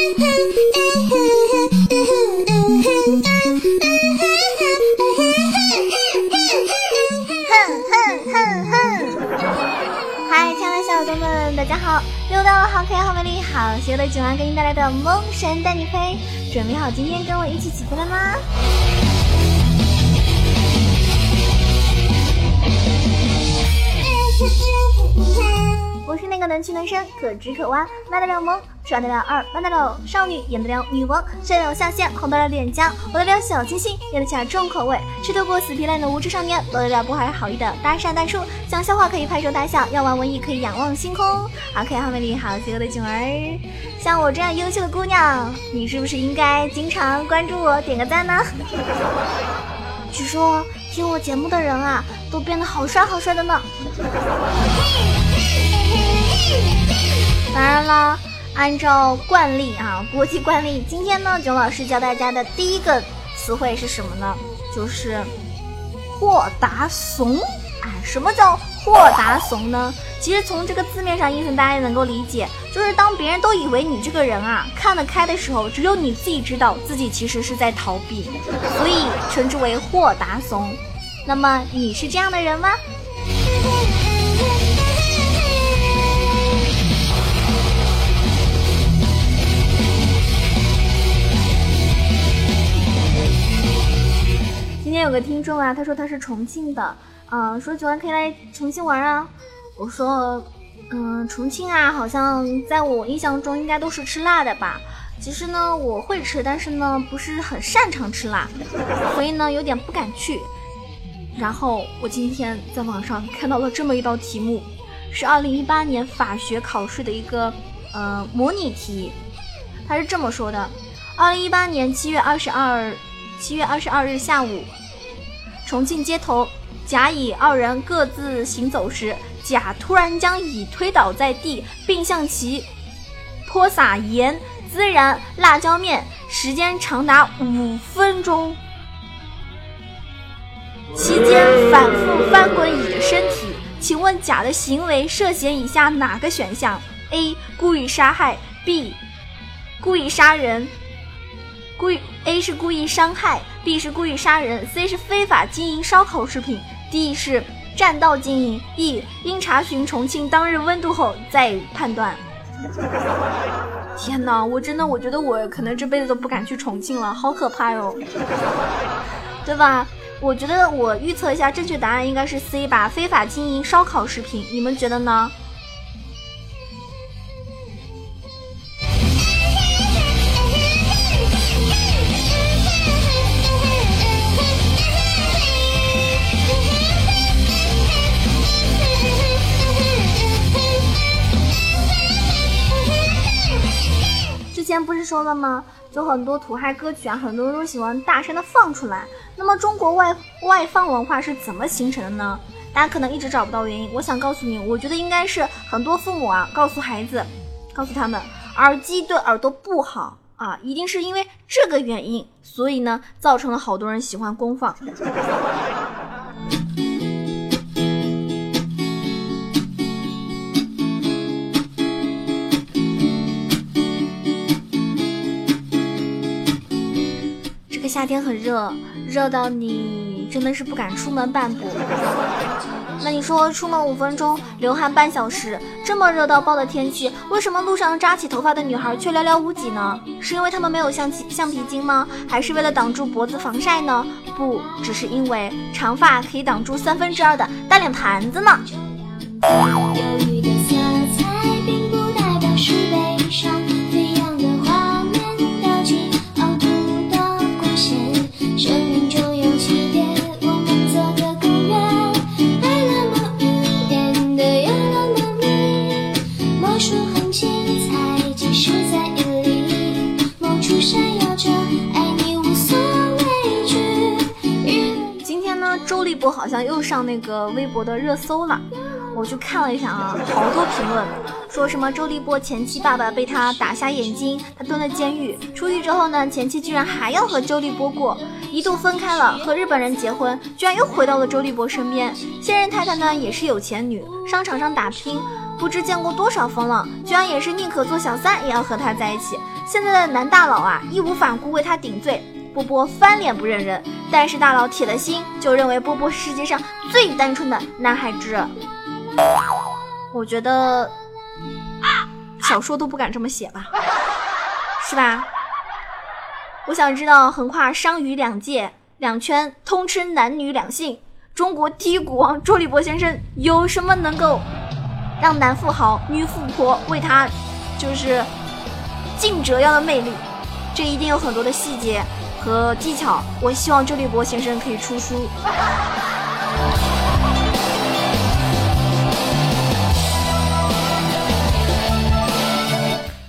嗨，亲爱的小耳朵们，大家好！又到了好可爱、好美丽、好邪恶的囧儿给你带来的梦神带你飞，准备好今天跟我一起起飞了吗？我是那个能屈能伸、可直可弯、卖得了萌、耍得了二、扮得了少女、演得了女王、得了下线、红得了脸颊、活得了小清新、演得起来重口味、吃得过死皮赖脸的无知少年、得得了不怀好意的搭讪大叔、讲笑话可以拍手大笑、要玩文艺可以仰望星空。好可爱、好美丽、好邪恶的囧儿，像我这样优秀的姑娘，你是不是应该经常关注我、点个赞呢？据说听我节目的人啊，都变得好帅好帅的呢。当然了，按照惯例啊，国际惯例，今天呢，囧老师教大家的第一个词汇是什么呢？就是豁达怂。哎，什么叫豁达怂呢？其实从这个字面上意思，大家也能够理解，就是当别人都以为你这个人啊看得开的时候，只有你自己知道自己其实是在逃避，所以称之为豁达怂。那么你是这样的人吗？有个听众啊，他说他是重庆的，嗯，说九儿可以来重庆玩啊。我说，嗯，重庆啊，好像在我印象中应该都是吃辣的吧。其实呢，我会吃，但是呢，不是很擅长吃辣，所以呢，有点不敢去。然后我今天在网上看到了这么一道题目，是二零一八年法学考试的一个呃模拟题，他是这么说的：二零一八年七月二十二七月二十二日下午。重庆街头，甲乙二人各自行走时，甲突然将乙推倒在地，并向其泼洒盐、孜然、辣椒面，时间长达五分钟，期间反复翻滚乙的身体。请问甲的行为涉嫌以下哪个选项？A. 故意杀害；B. 故意杀人。故意 A 是故意伤害，B 是故意杀人，C 是非法经营烧烤食品，D 是占道经营，E 应查询重庆当日温度后再判断。天哪，我真的我觉得我可能这辈子都不敢去重庆了，好可怕哟，对吧？我觉得我预测一下，正确答案应该是 C 吧，非法经营烧烤食品，你们觉得呢？前不是说了吗？就很多土嗨歌曲啊，很多人都喜欢大声的放出来。那么中国外外放文化是怎么形成的呢？大家可能一直找不到原因。我想告诉你，我觉得应该是很多父母啊，告诉孩子，告诉他们耳机对耳朵不好啊，一定是因为这个原因，所以呢，造成了好多人喜欢公放。夏天很热，热到你真的是不敢出门半步。那你说出门五分钟，流汗半小时，这么热到爆的天气，为什么路上扎起头发的女孩却寥寥无几呢？是因为她们没有橡皮橡皮筋吗？还是为了挡住脖子防晒呢？不，只是因为长发可以挡住三分之二的大脸盘子呢。好像又上那个微博的热搜了，我去看了一下啊，好多评论，说什么周立波前妻爸爸被他打瞎眼睛，他蹲了监狱，出狱之后呢，前妻居然还要和周立波过，一度分开了，和日本人结婚，居然又回到了周立波身边。现任太太呢也是有钱女，商场上打拼，不知见过多少风浪，居然也是宁可做小三也要和他在一起。现在的男大佬啊，义无反顾为他顶罪，波波翻脸不认人。但是大佬铁了心，就认为波波是世界上最单纯的男孩子。我觉得小说都不敢这么写吧，是吧？我想知道横跨商娱两界两圈，通吃男女两性，中国第一股王周立波先生有什么能够让男富豪、女富婆为他就是尽折腰的魅力？这一定有很多的细节和技巧。我希望周立波先生可以出书。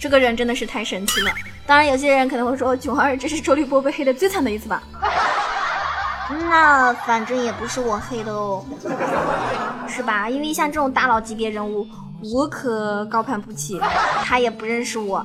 这个人真的是太神奇了。当然，有些人可能会说，囧儿这是周立波被黑的最惨的一次吧？那反正也不是我黑的哦，是吧？因为像这种大佬级别人物，我可高攀不起，他也不认识我。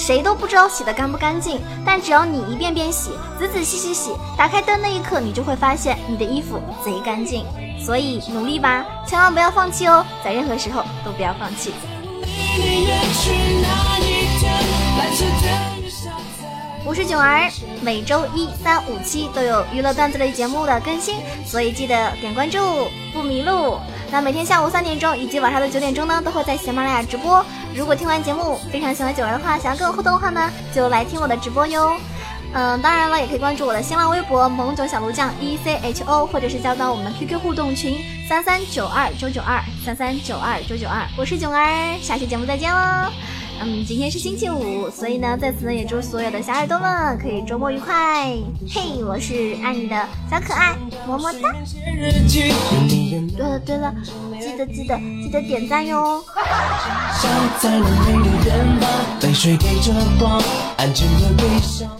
谁都不知道洗的干不干净。但只要你一遍遍洗，仔仔细细洗，打开灯那一刻，你就会发现你的衣服贼干净。所以努力吧，千万不要放弃哦，在任何时候都不要放弃。我是囧儿，每周一、三、五期都有娱乐段子类节目的更新，所以记得点关注，不迷路。那每天下午三点钟以及晚上的九点钟呢，都会在喜马拉雅直播。如果听完节目非常喜欢囧儿的话，想要跟我互动的话呢，就来听我的直播哟。嗯，当然了，也可以关注我的新浪微博“萌囧小炉酱 E C H O”，或者是加到我们的 QQ 互动群三三九二九九二三三九二九九二。我是囧儿，下期节目再见喽。嗯，今天是星期五，所以呢，在此呢也祝所有的小耳朵们可以周末愉快。嘿，我是爱你的小可爱，么么哒。对了对了，记得记得记得点赞哟。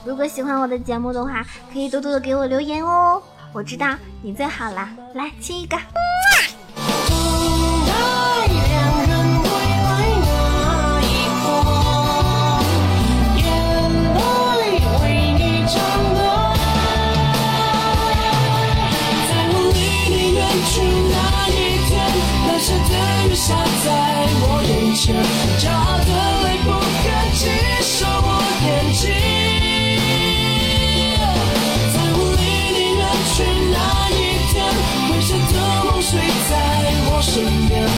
如果喜欢我的节目的话，可以多多的给我留言哦，我知道你最好啦。来亲一个。show.